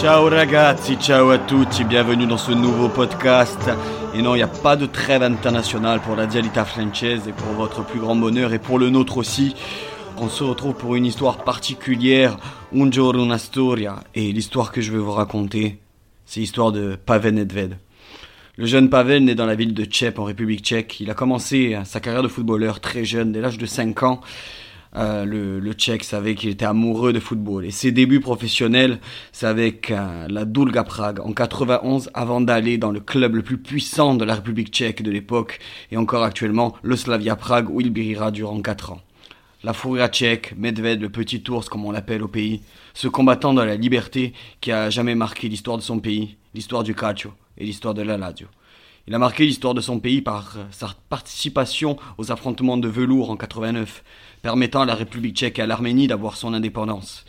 Ciao ragazzi, ciao à tutti, bienvenue dans ce nouveau podcast. Et non, il n'y a pas de trêve internationale pour la Dialita Française et pour votre plus grand bonheur et pour le nôtre aussi. On se retrouve pour une histoire particulière, Un giorno una storia. Et l'histoire que je vais vous raconter, c'est l'histoire de Pavel Nedved. Le jeune Pavel naît dans la ville de Tchep en République tchèque. Il a commencé sa carrière de footballeur très jeune, dès l'âge de 5 ans. Euh, le, le Tchèque savait qu'il était amoureux de football. Et ses débuts professionnels, c'est avec euh, la Dulga Prague en 91 avant d'aller dans le club le plus puissant de la République tchèque de l'époque et encore actuellement le Slavia Prague où il brillera durant 4 ans. La Furia tchèque, Medved, le petit ours comme on l'appelle au pays, ce combattant de la liberté qui a jamais marqué l'histoire de son pays, l'histoire du calcio et l'histoire de la Lazio. Il a marqué l'histoire de son pays par euh, sa participation aux affrontements de velours en 89, permettant à la République tchèque et à l'Arménie d'avoir son indépendance.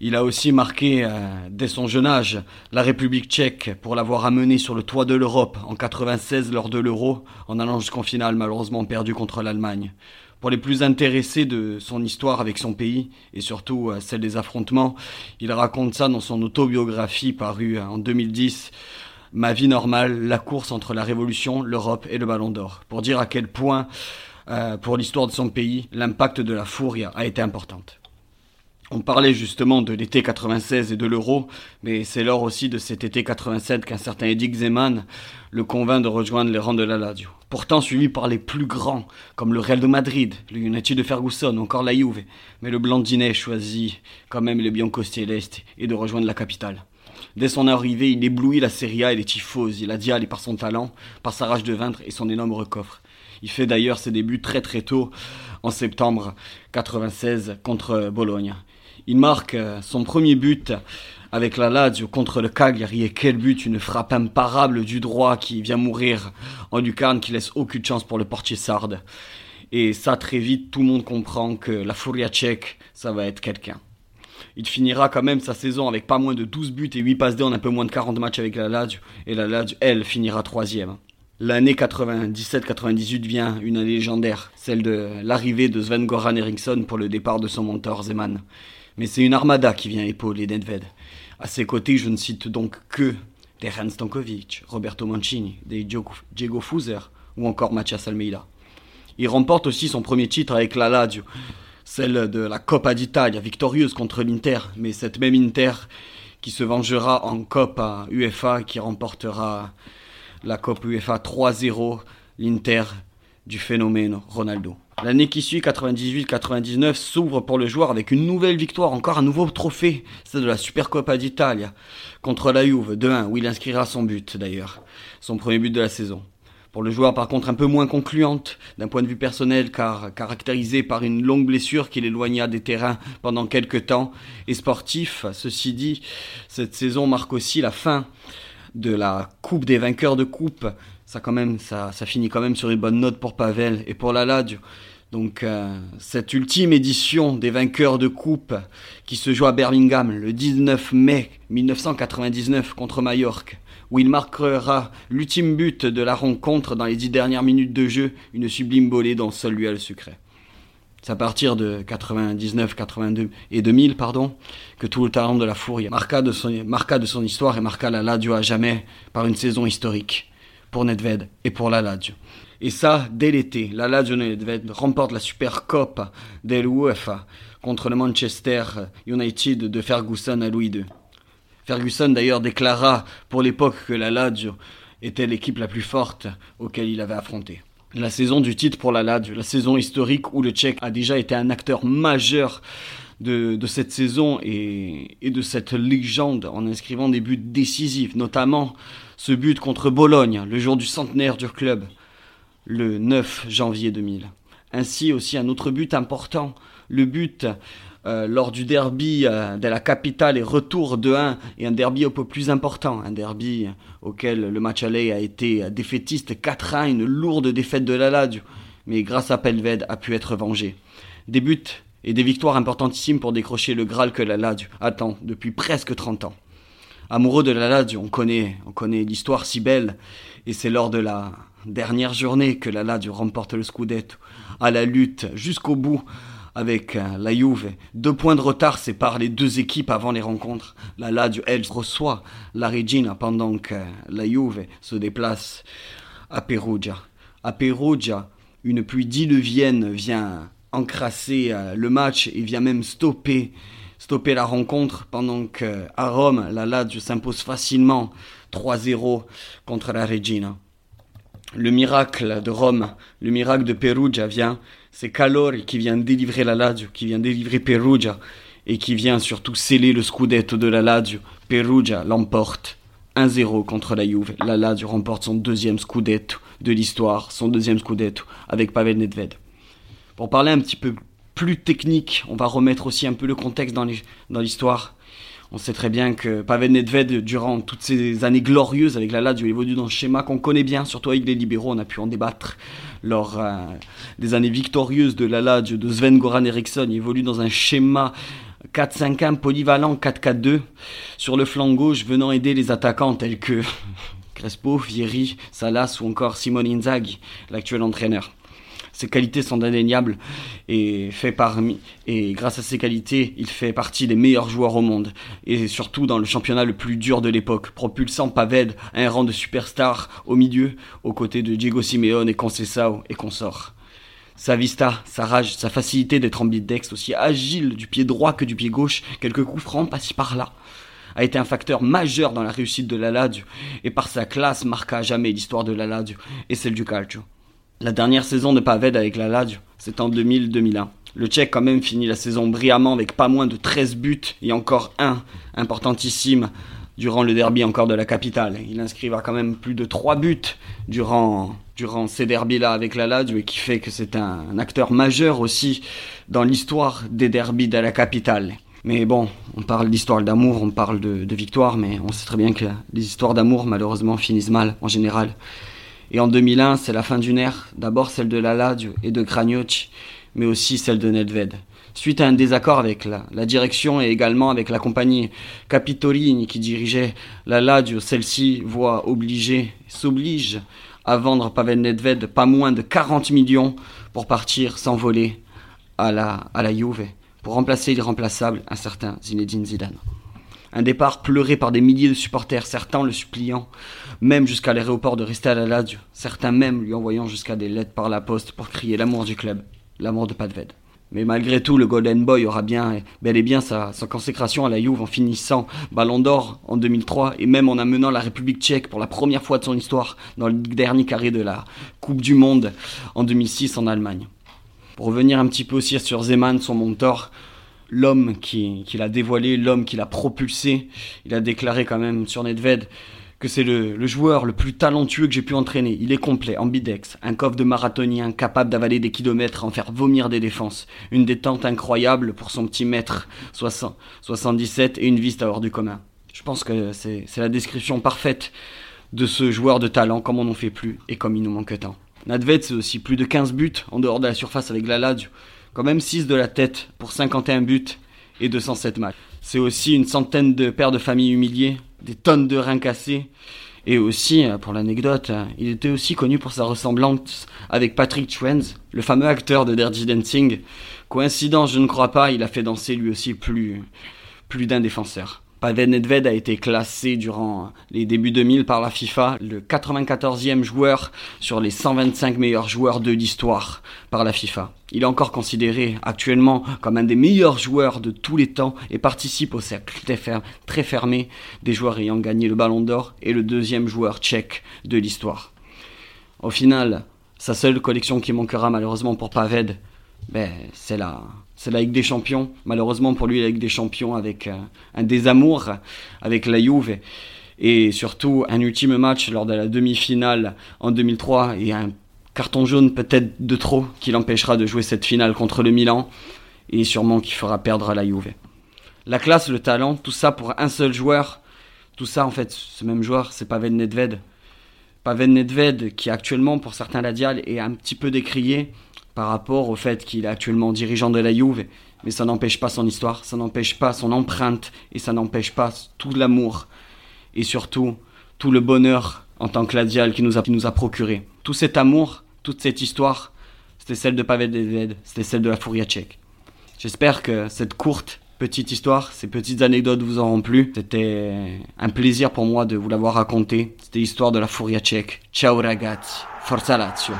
Il a aussi marqué, euh, dès son jeune âge, la République tchèque pour l'avoir amené sur le toit de l'Europe en 96 lors de l'Euro, en allant jusqu'en finale malheureusement perdu contre l'Allemagne. Pour les plus intéressés de son histoire avec son pays, et surtout euh, celle des affrontements, il raconte ça dans son autobiographie parue en 2010, Ma vie normale, la course entre la Révolution, l'Europe et le Ballon d'Or, pour dire à quel point, euh, pour l'histoire de son pays, l'impact de la Fouria a été importante. On parlait justement de l'été 96 et de l'euro, mais c'est lors aussi de cet été 87 qu'un certain Eddie Zeman le convainc de rejoindre les rangs de la Lazio. Pourtant suivi par les plus grands, comme le Real de Madrid, le United de Ferguson, encore la Juve. Mais le Blandinet choisit quand même le Bianco Celeste et de rejoindre la capitale. Dès son arrivée, il éblouit la Serie A et les tifos, il a Dial par son talent, par sa rage de vaincre et son énorme coffre. Il fait d'ailleurs ses débuts très très tôt, en septembre 96 contre Bologne. Il marque euh, son premier but avec la Lazio contre le Cagliari et quel but, une frappe imparable du droit qui vient mourir en lucarne qui laisse aucune chance pour le portier sarde. Et ça très vite, tout le monde comprend que la Furia tchèque, ça va être quelqu'un. Il finira quand même sa saison avec pas moins de 12 buts et 8 passes D en un peu moins de 40 matchs avec la Lazio. Et la Lazio, elle, finira troisième. L'année 97-98 vient une année légendaire, celle de l'arrivée de Sven Goran Eriksson pour le départ de son mentor Zeman. Mais c'est une armada qui vient épauler Nedved. À ses côtés, je ne cite donc que Hans Stankovic, Roberto Mancini, Diego Fuser ou encore Mathias Almeida. Il remporte aussi son premier titre avec la Lazio, celle de la Coppa d'Italia, victorieuse contre l'Inter, mais cette même Inter qui se vengera en Coppa UEFA, qui remportera la Coppa UEFA 3-0, l'Inter du phénomène Ronaldo. L'année qui suit, 98-99, s'ouvre pour le joueur avec une nouvelle victoire, encore un nouveau trophée, c'est de la Supercoppa d'Italia, contre la Juve, 2-1, où il inscrira son but d'ailleurs, son premier but de la saison. Pour le joueur, par contre, un peu moins concluante d'un point de vue personnel, car caractérisé par une longue blessure qui l'éloigna des terrains pendant quelques temps. Et sportif, ceci dit, cette saison marque aussi la fin de la Coupe des vainqueurs de coupe. Ça, quand même, ça, ça finit quand même sur une bonne note pour Pavel et pour la Lazio. Donc euh, cette ultime édition des vainqueurs de coupe qui se joue à Birmingham le 19 mai 1999 contre Majorque où il marquera l'ultime but de la rencontre dans les dix dernières minutes de jeu, une sublime volée dont seul lui a le secret. C'est à partir de 99, 82 et 2000, pardon, que tout le talent de la Fourie marqua de son, marqua de son histoire et marqua la Lazio à jamais par une saison historique pour Nedved et pour la Lazio. Et ça, dès l'été, la Lazio remporte la Super Cup UEFA contre le Manchester United de Ferguson à Louis II. Ferguson d'ailleurs déclara pour l'époque que la Lazio était l'équipe la plus forte auquel il avait affronté. La saison du titre pour la Lazio, la saison historique où le Tchèque a déjà été un acteur majeur de, cette saison et, de cette légende en inscrivant des buts décisifs, notamment ce but contre Bologne, le jour du centenaire du club, le 9 janvier 2000. Ainsi aussi un autre but important, le but euh, lors du derby euh, de la capitale et retour de 1 et un derby un peu plus important, un derby auquel le match aller a été défaitiste 4-1, une lourde défaite de la Lazio, mais grâce à Pelved a pu être vengé. Des buts et des victoires importantissimes pour décrocher le Graal que la Lazio attend depuis presque 30 ans. Amoureux de la Lazio, on connaît, on connaît l'histoire si belle, et c'est lors de la dernière journée que la Lazio remporte le Scudetto, à la lutte jusqu'au bout avec euh, la Juve. Deux points de retard séparent les deux équipes avant les rencontres. La Lazio, elle, reçoit la Regina pendant que la Juve se déplace à Perugia. À Perugia, une pluie diluvienne vient encrasser euh, le match et vient même stopper, stopper la rencontre pendant que à Rome, la Lazio s'impose facilement 3-0 contre la Regina. Le miracle de Rome, le miracle de Perugia vient, c'est Calori qui vient délivrer la Lazio, qui vient délivrer Perugia et qui vient surtout sceller le scudetto de la Lazio. Perugia l'emporte 1-0 contre la Juve. La Lazio remporte son deuxième scudetto de l'histoire, son deuxième scudetto avec Pavel Nedved. Pour parler un petit peu plus technique, on va remettre aussi un peu le contexte dans l'histoire. On sait très bien que Pavel Nedved, durant toutes ces années glorieuses avec la Lazio, évolue dans un schéma qu'on connaît bien, surtout avec les libéraux, on a pu en débattre lors euh, des années victorieuses de la Lazio, de Sven Goran Eriksson. Il évolue dans un schéma 4-5-1 polyvalent 4-4-2 sur le flanc gauche venant aider les attaquants tels que Crespo, Vieri, Salas ou encore Simone Inzaghi, l'actuel entraîneur. Ses qualités sont indéniables et, fait parmi, et grâce à ses qualités, il fait partie des meilleurs joueurs au monde et surtout dans le championnat le plus dur de l'époque, propulsant Paved à un rang de superstar au milieu aux côtés de Diego Simeone et Conceição et consorts. Sa vista, sa rage, sa facilité d'être ambidextre, aussi agile du pied droit que du pied gauche, quelques coups francs par-ci par-là, a été un facteur majeur dans la réussite de la Lazio et par sa classe marqua à jamais l'histoire de la Lazio et celle du calcio. La dernière saison de Paved avec la Lazio, c'est en 2000-2001. Le Tchèque quand même finit la saison brillamment avec pas moins de 13 buts et encore un importantissime durant le derby encore de la capitale. Il inscrira quand même plus de 3 buts durant, durant ces derbys-là avec la Lazio et qui fait que c'est un, acteur majeur aussi dans l'histoire des derbys de la capitale. Mais bon, on parle d'histoire d'amour, on parle de, de victoire, mais on sait très bien que les histoires d'amour malheureusement finissent mal en général. Et en 2001, c'est la fin d'une ère, d'abord celle de la Lazio et de Cragnoc, mais aussi celle de Nedved. Suite à un désaccord avec la, direction et également avec la compagnie Capitorini qui dirigeait la Lazio, celle-ci voit obligée, s'oblige à vendre Pavel Nedved pas moins de 40 millions pour partir s'envoler à la, à la Juve, pour remplacer l'irremplaçable, un certain Zinedine Zidane. Un départ pleuré par des milliers de supporters, certains le suppliant, même jusqu'à l'aéroport de rester à la certains même lui envoyant jusqu'à des lettres par la poste pour crier l'amour du club, l'amour de Padved. Mais malgré tout, le Golden Boy aura bien, bel et bien sa, sa consécration à la Juve en finissant Ballon d'Or en 2003 et même en amenant la République tchèque pour la première fois de son histoire dans le dernier carré de la Coupe du Monde en 2006 en Allemagne. Pour revenir un petit peu aussi sur Zeman, son mentor, l'homme qui, qui l'a dévoilé, l'homme qui l'a propulsé. Il a déclaré quand même sur Nedved que c'est le, joueur le plus talentueux que j'ai pu entraîner. Il est complet, ambidex, un coffre de marathonien capable d'avaler des kilomètres, en faire vomir des défenses, une détente incroyable pour son petit mètre 60, 77 et une vista hors du commun. Je pense que c'est la description parfaite de ce joueur de talent comme on n'en fait plus et comme il nous manque tant. Nedved, c'est aussi plus de 15 buts en dehors de la surface avec la Lazio quand même 6 de la tête pour 51 buts et 207 matchs. C'est aussi une centaine de pères de famille humiliés, des tonnes de reins cassés. Et aussi, euh, pour l'anecdote, euh, il était aussi connu pour sa ressemblance avec Patrick Schwenz, le fameux acteur de Dirty Dancing. Coïncidence, je ne crois pas, il a fait danser lui aussi plus, plus d'un défenseur. Pavel Nedved a été classé durant les débuts 2000 par la FIFA, le 94e joueur sur les 125 meilleurs joueurs de l'histoire par la FIFA. Il est encore considéré actuellement comme un des meilleurs joueurs de tous les temps et participe au cercle très fermé des joueurs ayant gagné le Ballon d'Or et le deuxième joueur tchèque de l'histoire. Au final, sa seule collection qui manquera malheureusement pour Pavel, ben, c'est la, c'est la Ligue des Champions. Malheureusement pour lui, la Ligue des Champions avec euh, un désamour avec la Juve et surtout un ultime match lors de la demi-finale en 2003 et un carton jaune peut-être de trop qui l'empêchera de jouer cette finale contre le Milan et sûrement qui fera perdre la Juve. La classe, le talent, tout ça pour un seul joueur. Tout ça, en fait, ce même joueur, c'est Pavel Nedved. Pavel Nedved, qui actuellement, pour certains la Dial, est un petit peu décrié par rapport au fait qu'il est actuellement dirigeant de la Juve, mais ça n'empêche pas son histoire, ça n'empêche pas son empreinte et ça n'empêche pas tout l'amour et surtout tout le bonheur en tant que Ladial qui nous a, nous a procuré. Tout cet amour, toute cette histoire, c'était celle de Pavel Nedved, c'était celle de la Fouria tchèque. J'espère que cette courte petite histoire, ces petites anecdotes vous auront plu. C'était un plaisir pour moi de vous l'avoir raconté. C'était l'histoire de la Furia tchèque. Ciao ragazzi, forza Lazio.